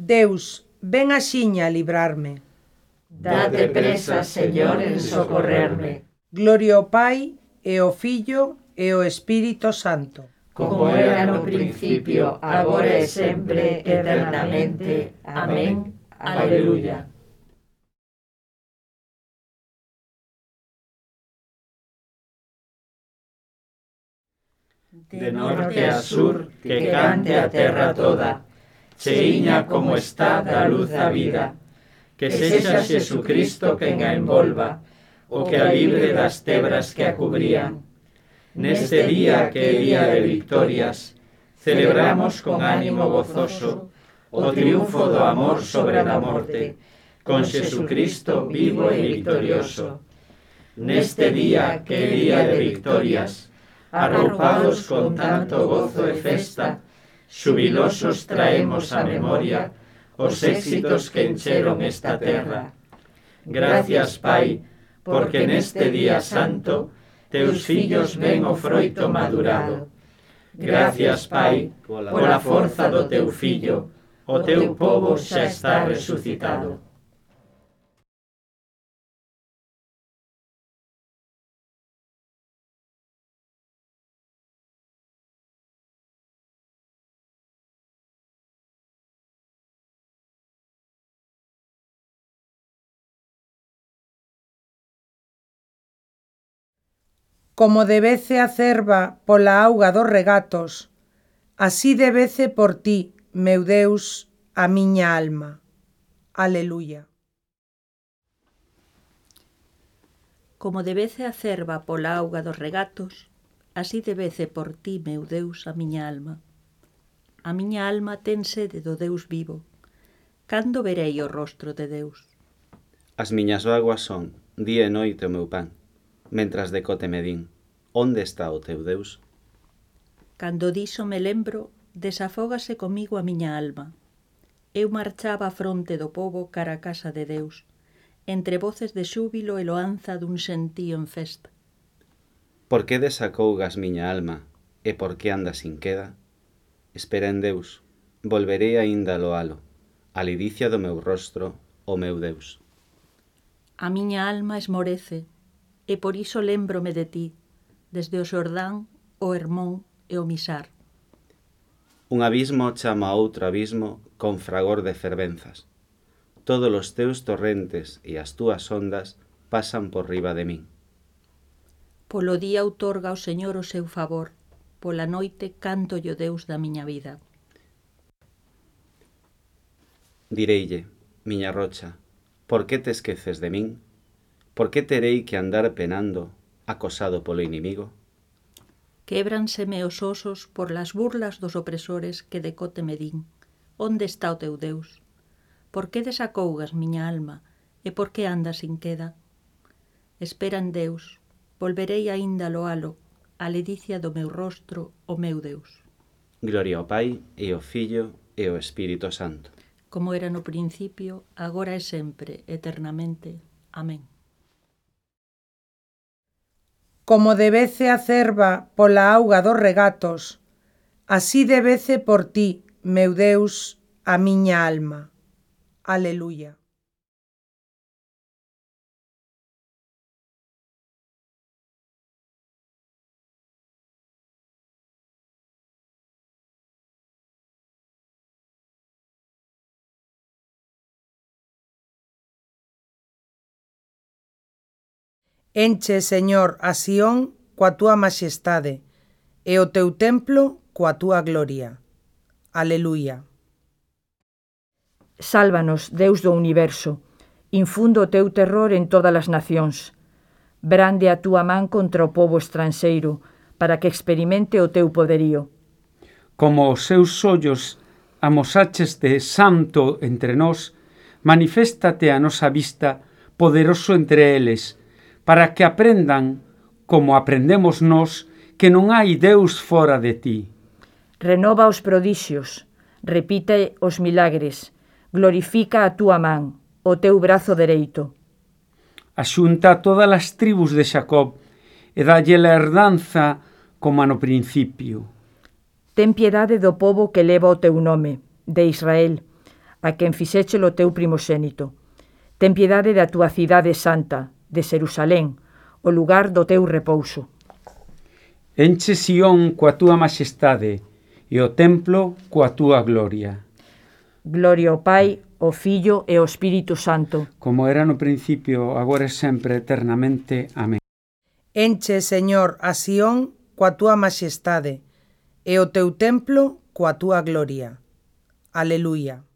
Deus, ven axiña a librarme. Date presa, Señor, en socorrerme. Gloria ao Pai, e ao Filho, e ao Espírito Santo. Como era no principio, agora e sempre, eternamente. Amén. Aleluya. de norte a sur, que cante a terra toda cheiña como está da luz a vida, que sexa Xesucristo quen a envolva, o que a libre das tebras que a cubrían. Neste día que é día de victorias, celebramos con ánimo gozoso o triunfo do amor sobre a morte, con Xesucristo vivo e victorioso. Neste día que é día de victorias, arroupados con tanto gozo e festa, Xubilosos traemos a memoria os éxitos que encheron esta terra. Gracias, Pai, porque neste día santo teus fillos ven o froito madurado. Gracias, Pai, pola forza do teu fillo, o teu povo xa está resucitado. como debece a cerva pola auga dos regatos, así debece por ti, meu Deus, a miña alma. Aleluya. Como debece a cerva pola auga dos regatos, así debece por ti, meu Deus, a miña alma. A miña alma ten sede do Deus vivo. Cando verei o rostro de Deus? As miñas vaguas son, día e noite o meu pan mentras decote me din Onde está o teu Deus? Cando diso me lembro, desafógase comigo a miña alma. Eu marchaba a fronte do povo cara a casa de Deus, entre voces de xúbilo e loanza dun sentío en festa. Por que desacougas miña alma e por que andas sin queda? Espera en Deus, volverei aínda loalo, a lidicia do meu rostro, o meu Deus. A miña alma esmorece, e por iso lembrome de ti, desde o Xordán, o Hermón e o Misar. Un abismo chama a outro abismo con fragor de fervenzas. Todos os teus torrentes e as túas ondas pasan por riba de min. Polo día outorga o Señor o seu favor, pola noite canto o Deus da miña vida. Direille, miña rocha, por que te esqueces de min? Por que terei que andar penando, acosado polo inimigo? Québranseme os osos por las burlas dos opresores que decote me din. Onde está o teu Deus? Por que desacougas miña alma e por que andas sin queda? Esperan Deus, volverei aínda loalo, a ledicia do meu rostro, o meu Deus. Gloria ao Pai e ao Filho e ao Espírito Santo. Como era no principio, agora e sempre, eternamente. Amén como debece a cerva pola auga dos regatos, así debece por ti, meu Deus, a miña alma. Aleluya. Enche, Señor, a Sión coa túa maxestade, e o teu templo coa túa gloria. Aleluia. Sálvanos, Deus do universo, infundo o teu terror en todas as nacións. Brande a túa man contra o povo estranxeiro, para que experimente o teu poderío. Como os seus ollos amosaches de santo entre nós, maniféstate a nosa vista, poderoso entre eles, para que aprendan, como aprendemos nós, que non hai Deus fora de ti. Renova os prodixios, repite os milagres, glorifica a túa man, o teu brazo dereito. Axunta todas as tribus de Xacob e dalle a herdanza como no principio. Ten piedade do povo que leva o teu nome, de Israel, a quen fixéchelo o teu primoxénito. Ten piedade da túa cidade santa, de Xerusalén, o lugar do teu repouso. Enche Sión coa túa majestade e o templo coa túa gloria. Gloria ao Pai, ao Filho e ao Espírito Santo. Como era no principio, agora e sempre, eternamente. Amén. Enche, Señor, a Sión coa túa majestade e o teu templo coa túa gloria. Aleluia.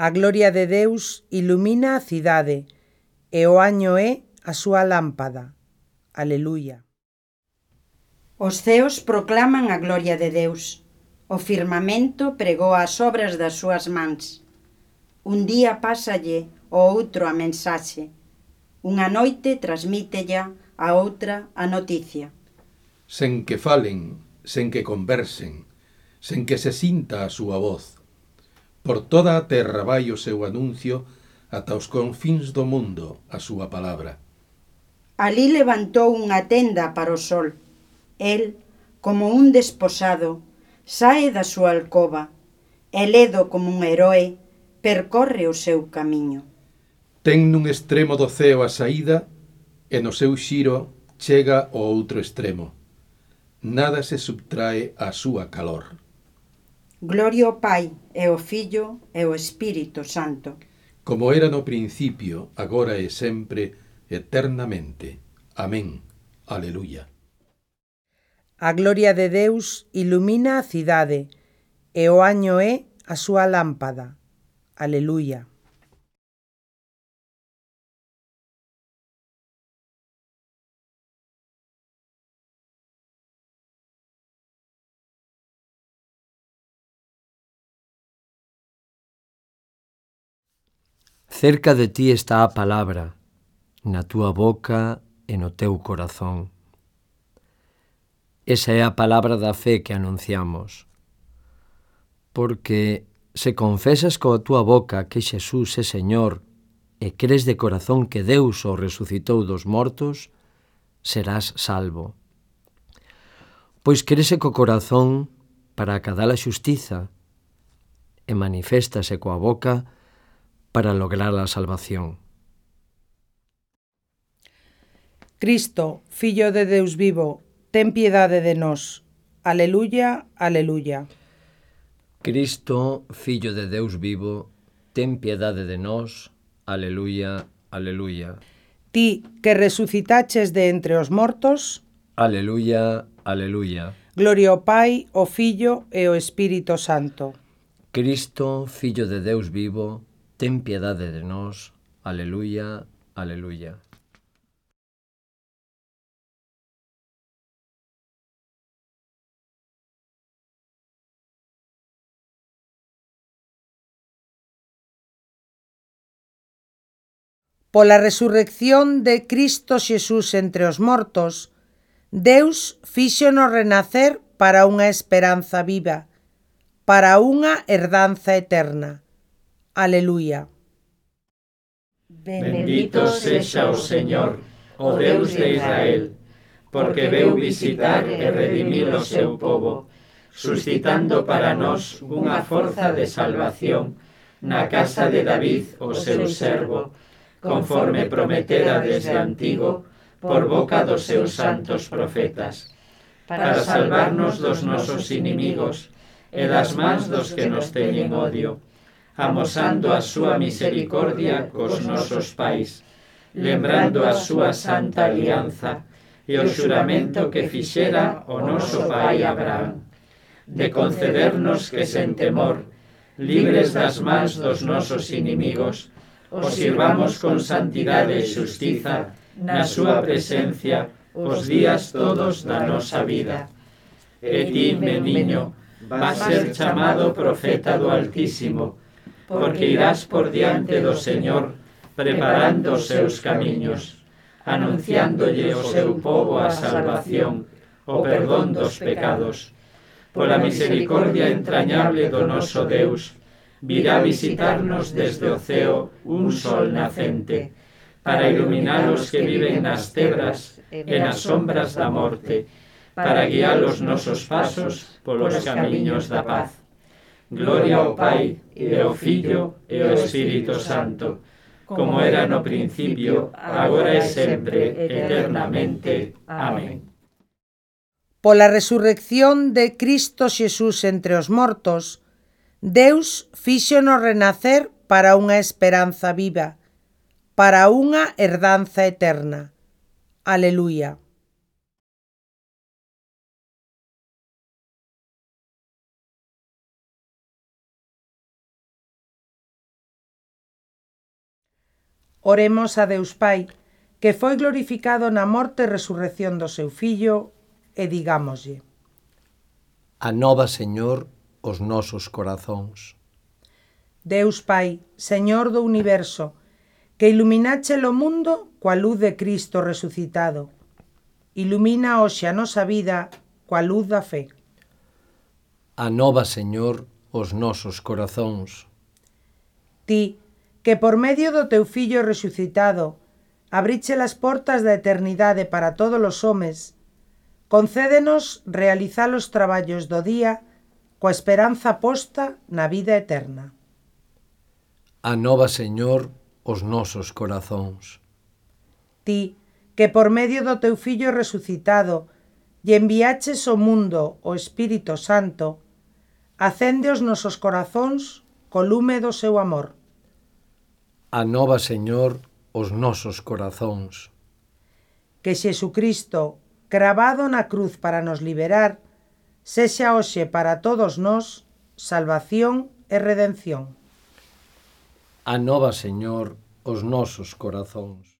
A gloria de Deus ilumina a cidade, e o año é a súa lámpada. Aleluia. Os ceos proclaman a gloria de Deus. O firmamento pregou as obras das súas mans. Un día pásalle o outro a mensaxe. Unha noite transmítella a outra a noticia. Sen que falen, sen que conversen, sen que se sinta a súa voz, Por toda a terra vai o seu anuncio ata os confins do mundo a súa palabra. Alí levantou unha tenda para o sol. El, como un desposado, sae da súa alcoba. E ledo como un heroe, percorre o seu camiño. Ten nun extremo do ceo a saída e no seu xiro chega ao outro extremo. Nada se subtrae á súa calor. Gloria ao Pai, e ao Filho, e ao Espírito Santo. Como era no principio, agora e sempre, eternamente. Amén. Aleluia. A gloria de Deus ilumina a cidade, e o año é a súa lámpada. Aleluia. Cerca de ti está a palabra, na túa boca e no teu corazón. Esa é a palabra da fe que anunciamos. Porque se confesas coa túa boca que Xesús é Señor e crees de corazón que Deus o resucitou dos mortos, serás salvo. Pois crese co corazón para acadar a xustiza e maniféstase coa boca para para lograr a salvación. Cristo, Fillo de Deus vivo, ten piedade de nós. Aleluya, aleluya. Cristo, Fillo de Deus vivo, ten piedade de nós. Aleluya, aleluya. Ti que resucitaches de entre os mortos. Aleluya, aleluya. Gloria ao Pai, ao Fillo e ao Espírito Santo. Cristo, Fillo de Deus vivo, ten piedade de nós, aleluya, aleluya. Pola resurrección de Cristo Xesús entre os mortos, Deus fíxonos renacer para unha esperanza viva, para unha herdanza eterna Aleluia. Bendito sexa o Señor, oh o Deus de Israel, porque veu visitar e redimir o seu povo, suscitando para nós unha forza de salvación na casa de David, o seu servo, conforme prometera desde antigo por boca dos seus santos profetas, para salvarnos dos nosos inimigos e das mans dos que nos teñen odio, amosando a súa misericordia cos nosos pais, lembrando a súa santa alianza e o xuramento que fixera o noso pai Abraham, de concedernos que sen temor, libres das mans dos nosos inimigos, os sirvamos con santidade e xustiza na súa presencia os días todos da nosa vida. E ti, meniño, vas ser chamado profeta do Altísimo, porque irás por diante do Señor, preparando os seus camiños, anunciándolle o seu povo a salvación, o perdón dos pecados. Pola misericordia entrañable do noso Deus, virá visitarnos desde o ceo un sol nacente, para iluminar os que viven nas tebras e nas sombras da morte, para guiar os nosos pasos polos camiños da paz. Gloria ao Pai, e ao Filho, e ao Espírito Santo, como era no principio, agora e sempre, eternamente. Amén. Pola resurrección de Cristo Xesús entre os mortos, Deus fíxonos renacer para unha esperanza viva, para unha herdanza eterna. Aleluia. Oremos a Deus Pai, que foi glorificado na morte e resurrección do seu Fillo, e digámoslle. A nova, Señor, os nosos corazóns. Deus Pai, Señor do Universo, que iluminache o mundo coa luz de Cristo resucitado. Ilumina hoxe a nosa vida coa luz da fe. A nova, Señor, os nosos corazóns. Ti, que por medio do teu Fillo resucitado abriche as portas da eternidade para todos os homes, concédenos realizar os traballos do día coa esperanza posta na vida eterna. A nova Señor, os nosos corazóns. Ti, que por medio do teu Fillo resucitado lle enviaches ao mundo o Espírito Santo, acende os nosos corazóns co lume do seu amor anova, Señor, os nosos corazóns. Que Xesucristo, cravado na cruz para nos liberar, sexa hoxe para todos nós salvación e redención. Anova, Señor, os nosos corazóns.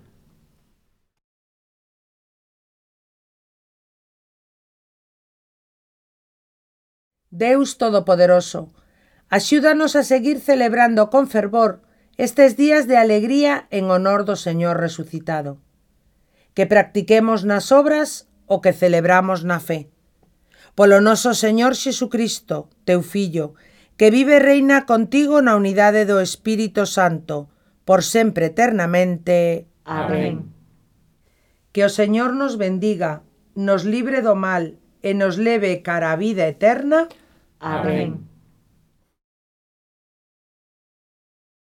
Deus Todopoderoso, axúdanos a seguir celebrando con fervor estes días de alegría en honor do Señor resucitado. Que practiquemos nas obras o que celebramos na fe. Polo noso Señor Xesucristo, teu Fillo, que vive e reina contigo na unidade do Espírito Santo, por sempre eternamente. Amén. Que o Señor nos bendiga, nos libre do mal e nos leve cara a vida eterna. Amén.